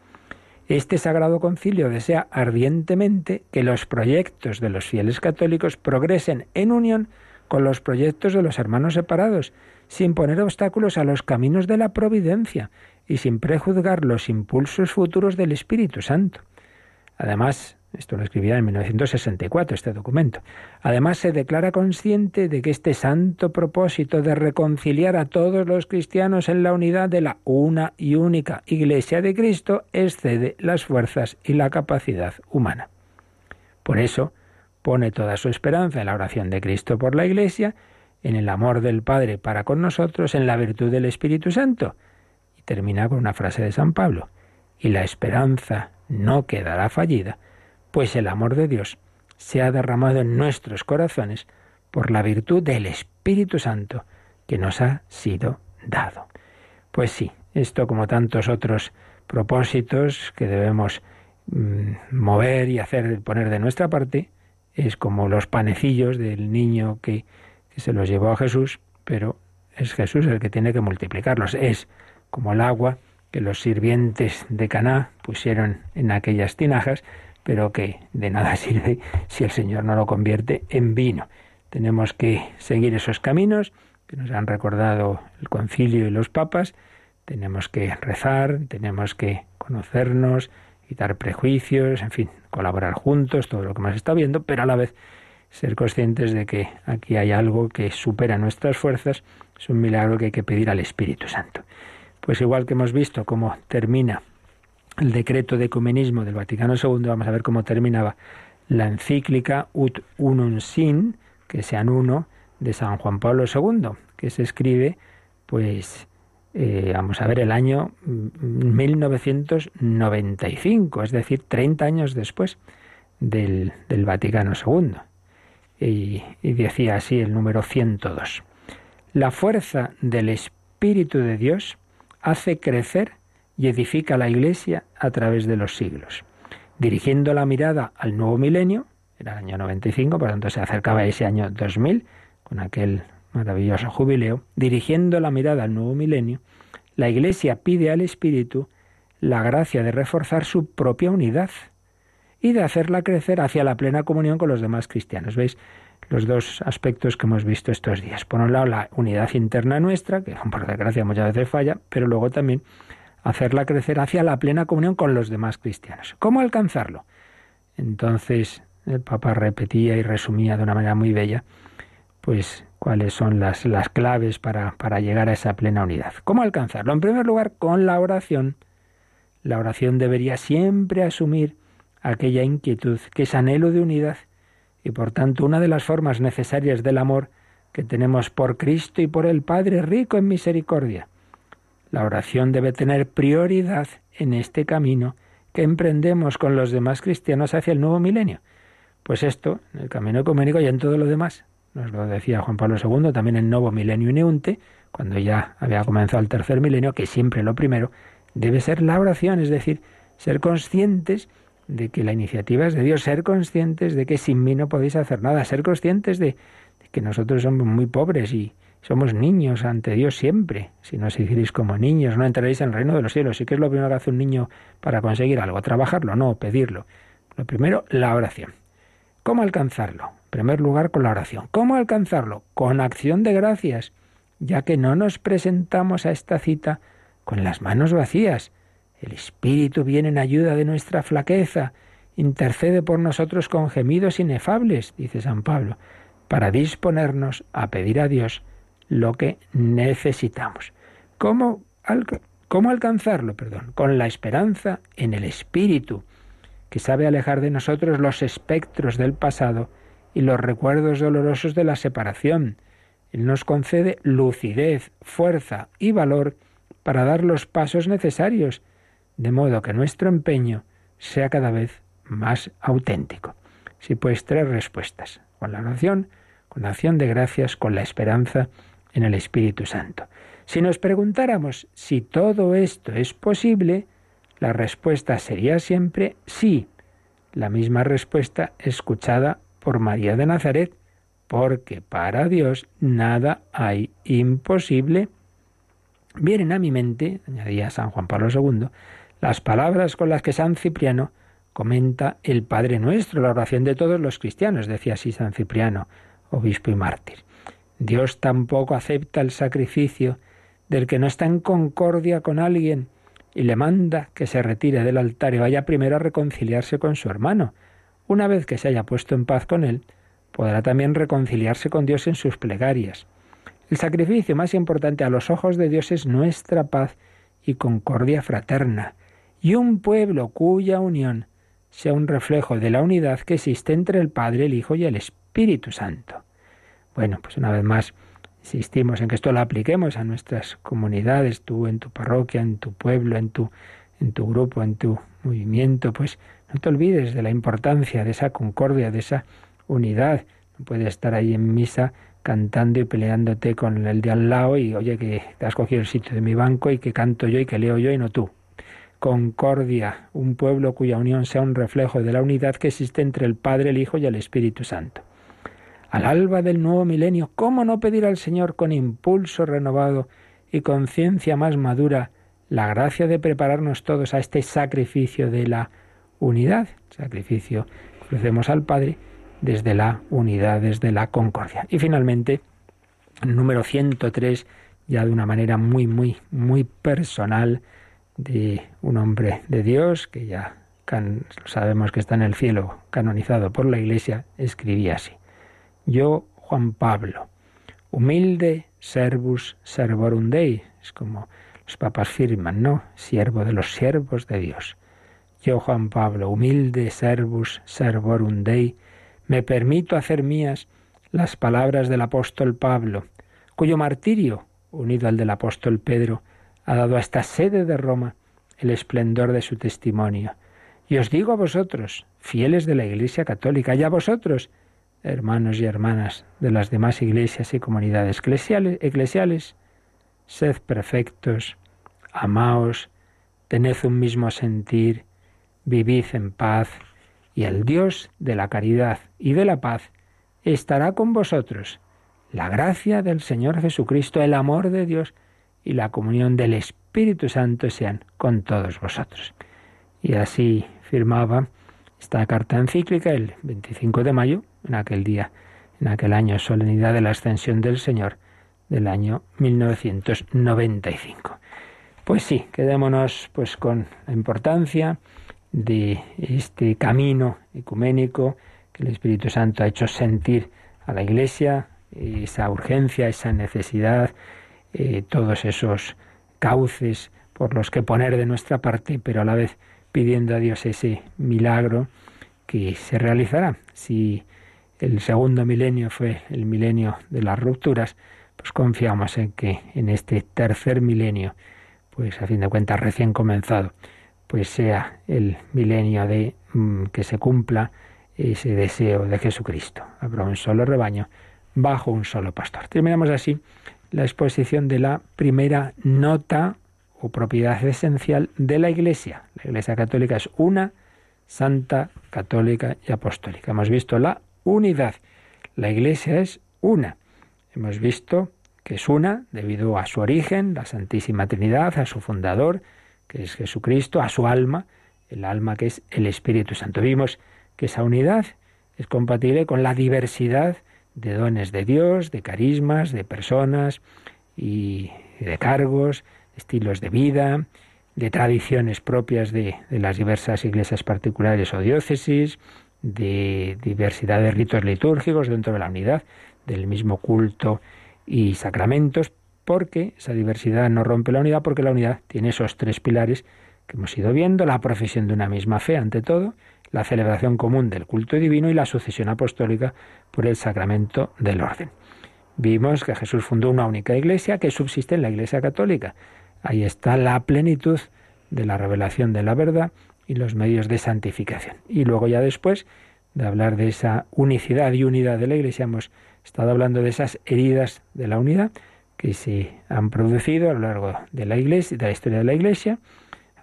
Este Sagrado Concilio desea ardientemente que los proyectos de los fieles católicos progresen en unión con los proyectos de los hermanos separados, sin poner obstáculos a los caminos de la providencia y sin prejuzgar los impulsos futuros del Espíritu Santo. Además, esto lo escribía en 1964 este documento. Además se declara consciente de que este santo propósito de reconciliar a todos los cristianos en la unidad de la una y única Iglesia de Cristo excede las fuerzas y la capacidad humana. Por eso, pone toda su esperanza en la oración de Cristo por la Iglesia, en el amor del Padre para con nosotros, en la virtud del Espíritu Santo. Y termina con una frase de San Pablo. Y la esperanza no quedará fallida pues el amor de Dios se ha derramado en nuestros corazones por la virtud del Espíritu Santo que nos ha sido dado. Pues sí, esto como tantos otros propósitos que debemos mm, mover y hacer, poner de nuestra parte, es como los panecillos del niño que, que se los llevó a Jesús, pero es Jesús el que tiene que multiplicarlos. Es como el agua que los sirvientes de Caná pusieron en aquellas tinajas, pero que de nada sirve si el Señor no lo convierte en vino. Tenemos que seguir esos caminos que nos han recordado el concilio y los papas, tenemos que rezar, tenemos que conocernos, quitar prejuicios, en fin, colaborar juntos, todo lo que hemos estado viendo, pero a la vez ser conscientes de que aquí hay algo que supera nuestras fuerzas, es un milagro que hay que pedir al Espíritu Santo. Pues igual que hemos visto cómo termina el decreto de ecumenismo del Vaticano II, vamos a ver cómo terminaba la encíclica Ut Unum Sin, que sean uno, de San Juan Pablo II, que se escribe, pues, eh, vamos a ver, el año 1995, es decir, 30 años después del, del Vaticano II. Y decía así el número 102. La fuerza del Espíritu de Dios hace crecer y edifica la Iglesia a través de los siglos. Dirigiendo la mirada al nuevo milenio, era el año 95, por lo tanto se acercaba ese año 2000, con aquel maravilloso jubileo, dirigiendo la mirada al nuevo milenio, la Iglesia pide al Espíritu la gracia de reforzar su propia unidad y de hacerla crecer hacia la plena comunión con los demás cristianos. ¿Veis? Los dos aspectos que hemos visto estos días. Por un lado, la unidad interna nuestra, que por desgracia muchas veces falla, pero luego también hacerla crecer hacia la plena comunión con los demás cristianos. ¿Cómo alcanzarlo? Entonces, el Papa repetía y resumía de una manera muy bella, pues cuáles son las, las claves para, para llegar a esa plena unidad. ¿Cómo alcanzarlo? En primer lugar, con la oración. La oración debería siempre asumir aquella inquietud que es anhelo de unidad y por tanto una de las formas necesarias del amor que tenemos por Cristo y por el Padre rico en misericordia. La oración debe tener prioridad en este camino que emprendemos con los demás cristianos hacia el nuevo milenio. Pues esto, en el camino ecuménico y en todo lo demás. Nos lo decía Juan Pablo II también en Nuevo Milenio Neunte, cuando ya había comenzado el tercer milenio, que siempre lo primero debe ser la oración, es decir, ser conscientes de que la iniciativa es de Dios, ser conscientes de que sin mí no podéis hacer nada, ser conscientes de, que nosotros somos muy pobres y somos niños ante Dios siempre. Si no hicierais como niños, no entraréis en el reino de los cielos. ¿Y qué es lo primero que hace un niño para conseguir algo? Trabajarlo, no, pedirlo. Lo primero, la oración. ¿Cómo alcanzarlo? En primer lugar, con la oración. ¿Cómo alcanzarlo? Con acción de gracias, ya que no nos presentamos a esta cita con las manos vacías. El Espíritu viene en ayuda de nuestra flaqueza, intercede por nosotros con gemidos inefables, dice San Pablo, para disponernos a pedir a Dios lo que necesitamos. ¿Cómo, ¿Cómo alcanzarlo? Perdón, con la esperanza en el Espíritu que sabe alejar de nosotros los espectros del pasado y los recuerdos dolorosos de la separación. Él nos concede lucidez, fuerza y valor para dar los pasos necesarios, de modo que nuestro empeño sea cada vez más auténtico. Si pues tres respuestas, con la oración, con la acción de gracias, con la esperanza en el Espíritu Santo. Si nos preguntáramos si todo esto es posible, la respuesta sería siempre sí. La misma respuesta escuchada por María de Nazaret, porque para Dios nada hay imposible. Vienen a mi mente, añadía San Juan Pablo II, las palabras con las que San Cipriano comenta el Padre Nuestro, la oración de todos los cristianos, decía así San Cipriano, obispo y mártir. Dios tampoco acepta el sacrificio del que no está en concordia con alguien y le manda que se retire del altar y vaya primero a reconciliarse con su hermano. Una vez que se haya puesto en paz con él, podrá también reconciliarse con Dios en sus plegarias. El sacrificio más importante a los ojos de Dios es nuestra paz y concordia fraterna, y un pueblo cuya unión sea un reflejo de la unidad que existe entre el Padre, el Hijo y el Espíritu Santo. Bueno, pues una vez más, insistimos en que esto lo apliquemos a nuestras comunidades, tú en tu parroquia, en tu pueblo, en tu, en tu grupo, en tu movimiento, pues no te olvides de la importancia de esa concordia, de esa unidad. No puedes estar ahí en misa cantando y peleándote con el de al lado y oye que te has cogido el sitio de mi banco y que canto yo y que leo yo y no tú. Concordia, un pueblo cuya unión sea un reflejo de la unidad que existe entre el Padre, el Hijo y el Espíritu Santo al alba del nuevo milenio, ¿cómo no pedir al Señor con impulso renovado y conciencia más madura la gracia de prepararnos todos a este sacrificio de la unidad? Sacrificio que ofrecemos al Padre desde la unidad, desde la concordia. Y finalmente, el número 103, ya de una manera muy, muy, muy personal, de un hombre de Dios, que ya sabemos que está en el cielo, canonizado por la Iglesia, escribía así. Yo, Juan Pablo, humilde servus servorum Dei, es como los papas firman, ¿no? Siervo de los siervos de Dios. Yo, Juan Pablo, humilde servus servorum Dei, me permito hacer mías las palabras del apóstol Pablo, cuyo martirio, unido al del apóstol Pedro, ha dado a esta sede de Roma el esplendor de su testimonio. Y os digo a vosotros, fieles de la Iglesia Católica, y a vosotros, hermanos y hermanas de las demás iglesias y comunidades eclesiales, sed perfectos, amaos, tened un mismo sentir, vivid en paz, y el Dios de la caridad y de la paz estará con vosotros. La gracia del Señor Jesucristo, el amor de Dios y la comunión del Espíritu Santo sean con todos vosotros. Y así firmaba esta carta encíclica el 25 de mayo, en aquel día, en aquel año solemnidad de la ascensión del Señor del año 1995. Pues sí, quedémonos pues con la importancia de este camino ecuménico que el Espíritu Santo ha hecho sentir a la Iglesia, esa urgencia, esa necesidad, eh, todos esos cauces por los que poner de nuestra parte, pero a la vez pidiendo a Dios ese milagro que se realizará. Si el segundo milenio fue el milenio de las rupturas, pues confiamos en que en este tercer milenio, pues a fin de cuentas recién comenzado, pues sea el milenio de mm, que se cumpla ese deseo de Jesucristo. Habrá un solo rebaño bajo un solo pastor. Terminamos así la exposición de la primera nota o propiedad esencial de la Iglesia. La Iglesia Católica es una, santa, católica y apostólica. Hemos visto la unidad. La Iglesia es una. Hemos visto que es una debido a su origen, la Santísima Trinidad, a su fundador, que es Jesucristo, a su alma, el alma que es el Espíritu Santo. Vimos que esa unidad es compatible con la diversidad de dones de Dios, de carismas, de personas y de cargos, estilos de vida, de tradiciones propias de, de, las diversas iglesias particulares o diócesis, de diversidad de ritos litúrgicos dentro de la unidad, del mismo culto y sacramentos, porque esa diversidad no rompe la unidad, porque la unidad tiene esos tres pilares que hemos ido viendo, la profesión de una misma fe ante todo, la celebración común del culto divino y la sucesión apostólica por el sacramento del orden. Vimos que Jesús fundó una única iglesia que subsiste en la Iglesia Católica. Ahí está la plenitud de la revelación de la verdad y los medios de santificación. Y luego ya después de hablar de esa unicidad y unidad de la Iglesia, hemos estado hablando de esas heridas de la unidad que se han producido a lo largo de la Iglesia, de la historia de la Iglesia.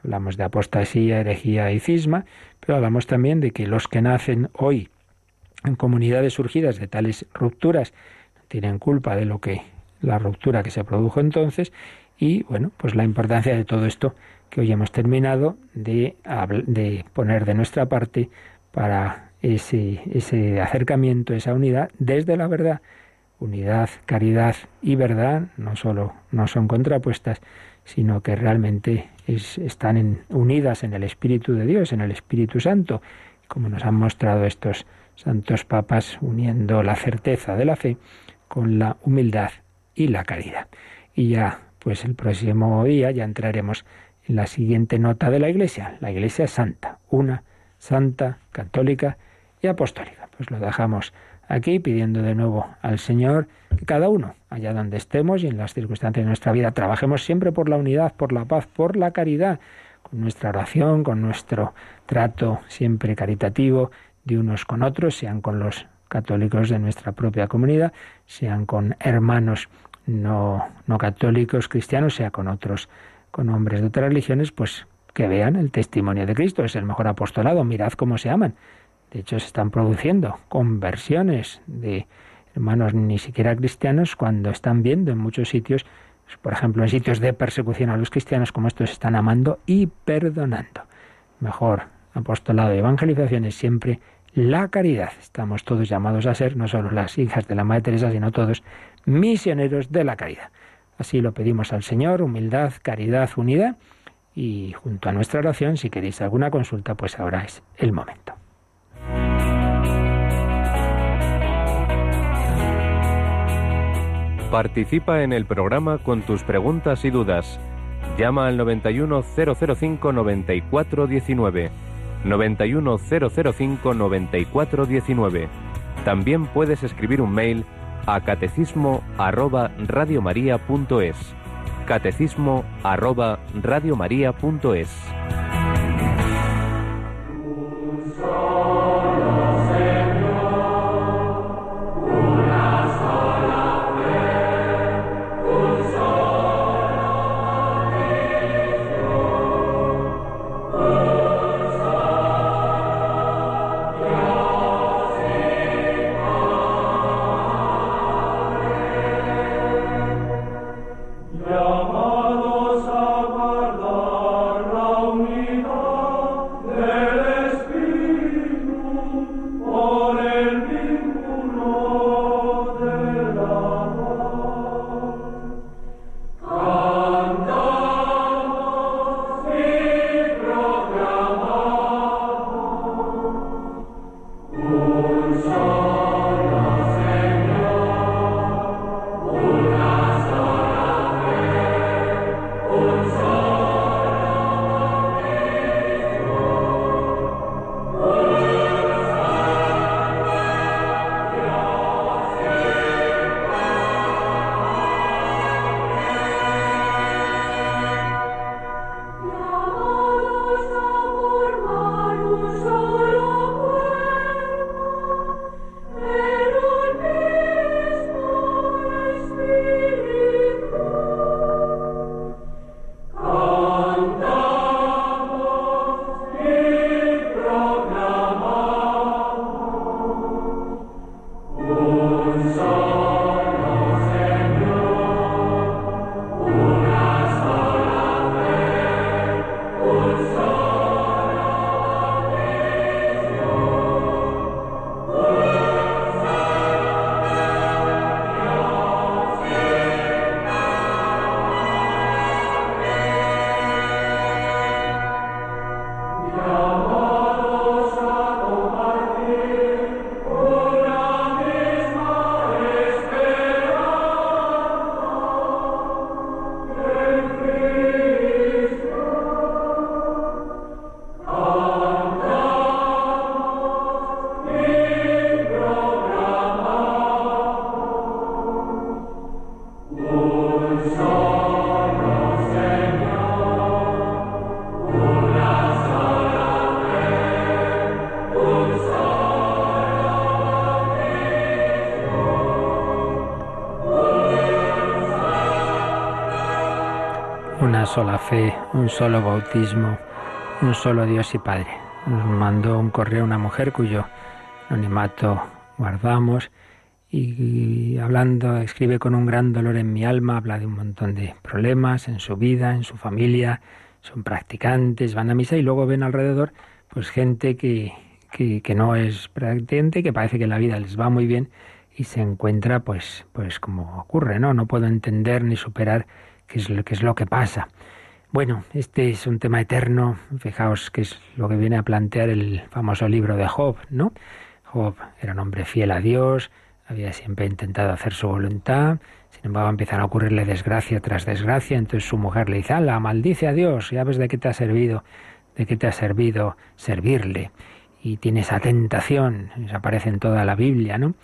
Hablamos de apostasía, herejía y cisma, pero hablamos también de que los que nacen hoy en comunidades surgidas de tales rupturas tienen culpa de lo que la ruptura que se produjo entonces y bueno, pues la importancia de todo esto que hoy hemos terminado de, poner de nuestra parte para ese, acercamiento, esa unidad desde la verdad. Unidad, caridad y verdad no solo no son contrapuestas, sino que realmente están unidas en el Espíritu de Dios, en el Espíritu Santo, como nos han mostrado estos santos papas, uniendo la certeza de la fe con la humildad y la caridad. Y ya, pues el próximo día ya entraremos en la siguiente nota de la Iglesia, la Iglesia Santa, una, santa, católica y apostólica. Pues lo dejamos aquí pidiendo de nuevo al Señor que cada uno, allá donde estemos y en las circunstancias de nuestra vida, trabajemos siempre por la unidad, por la paz, por la caridad, con nuestra oración, con nuestro trato siempre caritativo de unos con otros, sean con los católicos de nuestra propia comunidad, sean con hermanos no, no católicos cristianos, sea con otros, con hombres de otras religiones, pues que vean el testimonio de Cristo, es el mejor apostolado, mirad cómo se aman. De hecho, se están produciendo conversiones de hermanos ni siquiera cristianos cuando están viendo en muchos sitios, por ejemplo, en sitios de persecución a los cristianos, como estos están amando y perdonando. Mejor apostolado de evangelización es siempre la caridad. Estamos todos llamados a ser, no solo las hijas de la Madre Teresa, sino todos misioneros de la caridad. Así lo pedimos al Señor, humildad, caridad, unidad. Y junto a nuestra oración, si queréis alguna consulta, pues ahora es el momento. Participa en el programa con tus preguntas y dudas. Llama al 91005 9419. 91005 9419. También puedes escribir un mail a catecismo arroba radiomaria.es. Catecismo. Sola fe, un solo bautismo, un solo Dios y Padre. Nos mandó un correo una mujer cuyo anonimato guardamos y, hablando, escribe con un gran dolor en mi alma, habla de un montón de problemas en su vida, en su familia, son practicantes, van a misa y luego ven alrededor pues gente que, que, no es practicante, que parece que la vida les va muy bien y se encuentra pues, pues como ocurre, ¿no? No puedo entender ni superar qué es lo, que pasa. Bueno, este es un tema eterno. Fijaos que es lo que viene a plantear el famoso libro de Job, ¿no? Job era un hombre fiel a Dios, había siempre intentado hacer su voluntad, sin embargo empiezan a ocurrirle desgracia tras desgracia, entonces su mujer le dice, ala, maldice a Dios, ya ves de qué te ha servido, de qué te ha servido servirle. Y tiene esa tentación, aparece en toda la Biblia, ¿no?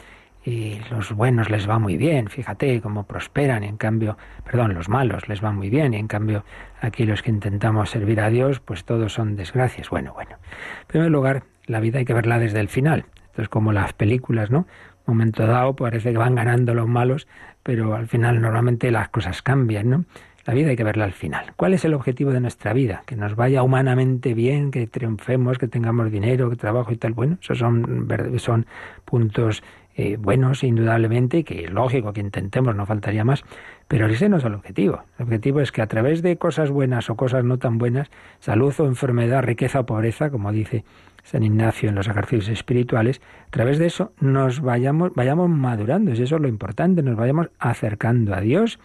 Y los buenos les va muy bien, fíjate cómo prosperan, en cambio, perdón, los malos les va muy bien, y en cambio aquí los que intentamos servir a Dios, pues todos son desgracias. Bueno, bueno. En primer lugar, la vida hay que verla desde el final. Esto es como las películas, ¿no? momento dado parece que van ganando los malos, pero al final normalmente las cosas cambian, ¿no? La vida hay que verla al final. ¿Cuál es el objetivo de nuestra vida? Que nos vaya humanamente bien, que triunfemos, que tengamos dinero, que trabajo y tal. Bueno, esos son, son puntos eh, buenos, indudablemente, que es lógico que intentemos, no faltaría más, pero ese no es el objetivo. El objetivo es que a través de cosas buenas o cosas no tan buenas, salud o enfermedad, riqueza o pobreza, como dice San Ignacio en los ejercicios espirituales, a través de eso nos vayamos, vayamos madurando, y eso es lo importante, nos vayamos acercando a Dios.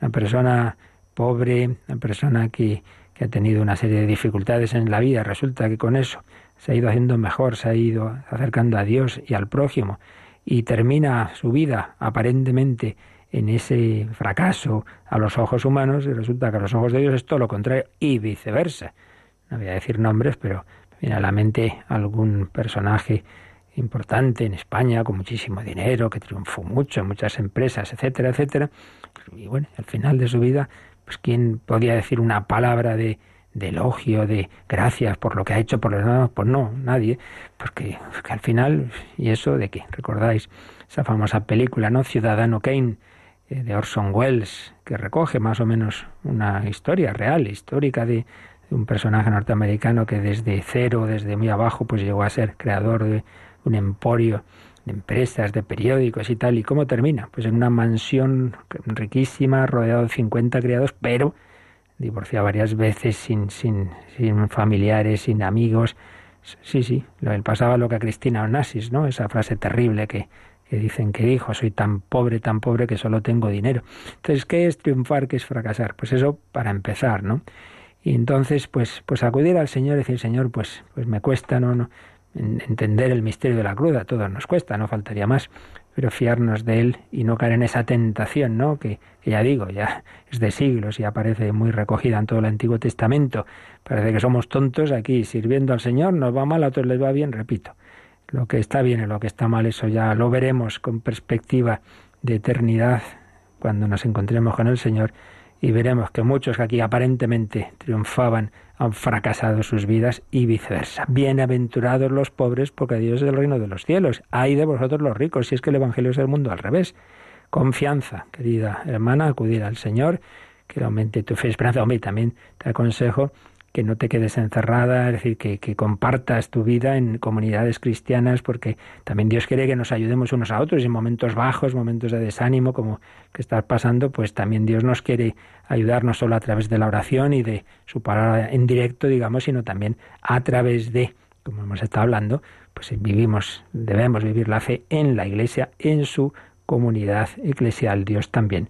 Una persona pobre, una persona que, que ha tenido una serie de dificultades en la vida, resulta que con eso se ha ido haciendo mejor, se ha ido acercando a Dios y al prójimo y termina su vida aparentemente en ese fracaso a los ojos humanos y resulta que a los ojos de Dios es todo lo contrario y viceversa. No voy a decir nombres, pero viene a la mente algún personaje importante en España con muchísimo dinero, que triunfó mucho en muchas empresas, etcétera, etcétera. Y bueno, al final de su vida, pues quién podía decir una palabra de, de elogio, de gracias por lo que ha hecho por los demás, pues no, nadie, porque, al final, y eso de qué, recordáis esa famosa película, ¿no? Ciudadano Kane, eh, de Orson Welles, que recoge más o menos una historia real, histórica de, de un personaje norteamericano que desde cero, desde muy abajo, pues llegó a ser creador de un emporio de empresas, de periódicos y tal. ¿Y cómo termina? Pues en una mansión riquísima, rodeado de 50 criados, pero divorciado varias veces, sin, sin, sin familiares, sin amigos. Sí, sí, él pasaba lo que a Cristina Onassis, ¿no? Esa frase terrible que, que dicen que dijo, soy tan pobre, tan pobre que solo tengo dinero. Entonces, ¿qué es triunfar, qué es fracasar? Pues eso para empezar, ¿no? Y entonces, pues, pues acudir al Señor y decir, Señor, pues, pues me cuesta no, no entender el misterio de la cruz, a todos nos cuesta, no faltaría más pero fiarnos de Él y no caer en esa tentación, ¿no? Que, ya digo, ya es de siglos y aparece muy recogida en todo el Antiguo Testamento. Parece que somos tontos aquí sirviendo al Señor, nos va mal, a otros les va bien, repito. Lo que está bien y lo que está mal, eso ya lo veremos con perspectiva de eternidad cuando nos encontremos con el Señor y veremos que muchos que aquí aparentemente triunfaban han fracasado sus vidas y viceversa. Bienaventurados los pobres, porque Dios es el reino de los cielos. Ay de vosotros los ricos, si es que el Evangelio es el mundo al revés. Confianza, querida hermana, acudir al Señor, que aumente tu fe y esperanza. Hombre, también te aconsejo que no te quedes encerrada, es decir, que, que, compartas tu vida en comunidades cristianas, porque también Dios quiere que nos ayudemos unos a otros en momentos bajos, momentos de desánimo, como que estás pasando, pues también Dios nos quiere ayudar no solo a través de la oración y de su palabra en directo, digamos, sino también a través de, como hemos estado hablando, pues vivimos, debemos vivir la fe en la Iglesia, en su comunidad eclesial. Dios también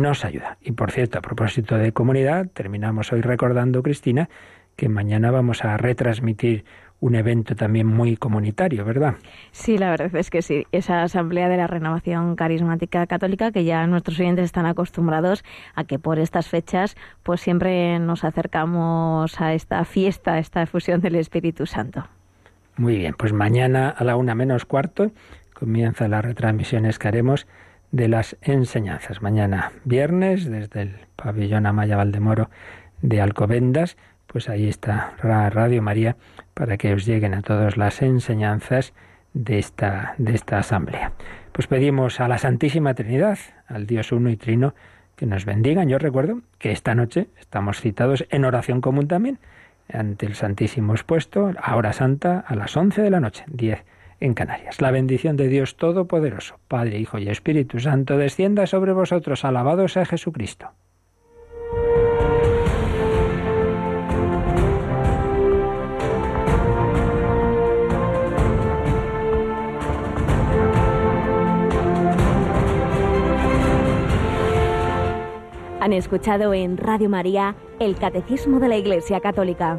nos ayuda. Y por cierto, a propósito de comunidad, terminamos hoy recordando, Cristina, que mañana vamos a retransmitir un evento también muy comunitario, ¿verdad? Sí, la verdad es que sí. Esa asamblea de la renovación carismática católica que ya nuestros oyentes están acostumbrados a que por estas fechas pues siempre nos acercamos a esta fiesta, a esta efusión del Espíritu Santo. Muy bien, pues mañana a la una menos cuarto comienza las retransmisiones que haremos de las enseñanzas. Mañana viernes, desde el pabellón Amaya Valdemoro de Alcobendas, pues ahí está Radio María para que os lleguen a todos las enseñanzas de esta, de esta asamblea. Pues pedimos a la Santísima Trinidad, al Dios uno y trino, que nos bendigan. Yo recuerdo que esta noche estamos citados en oración común también ante el Santísimo expuesto, a hora santa, a las 11 de la noche, 10 en Canarias. La bendición de Dios Todopoderoso, Padre, Hijo y Espíritu Santo, descienda sobre vosotros. Alabado sea Jesucristo. Han escuchado en Radio María el Catecismo de la Iglesia Católica.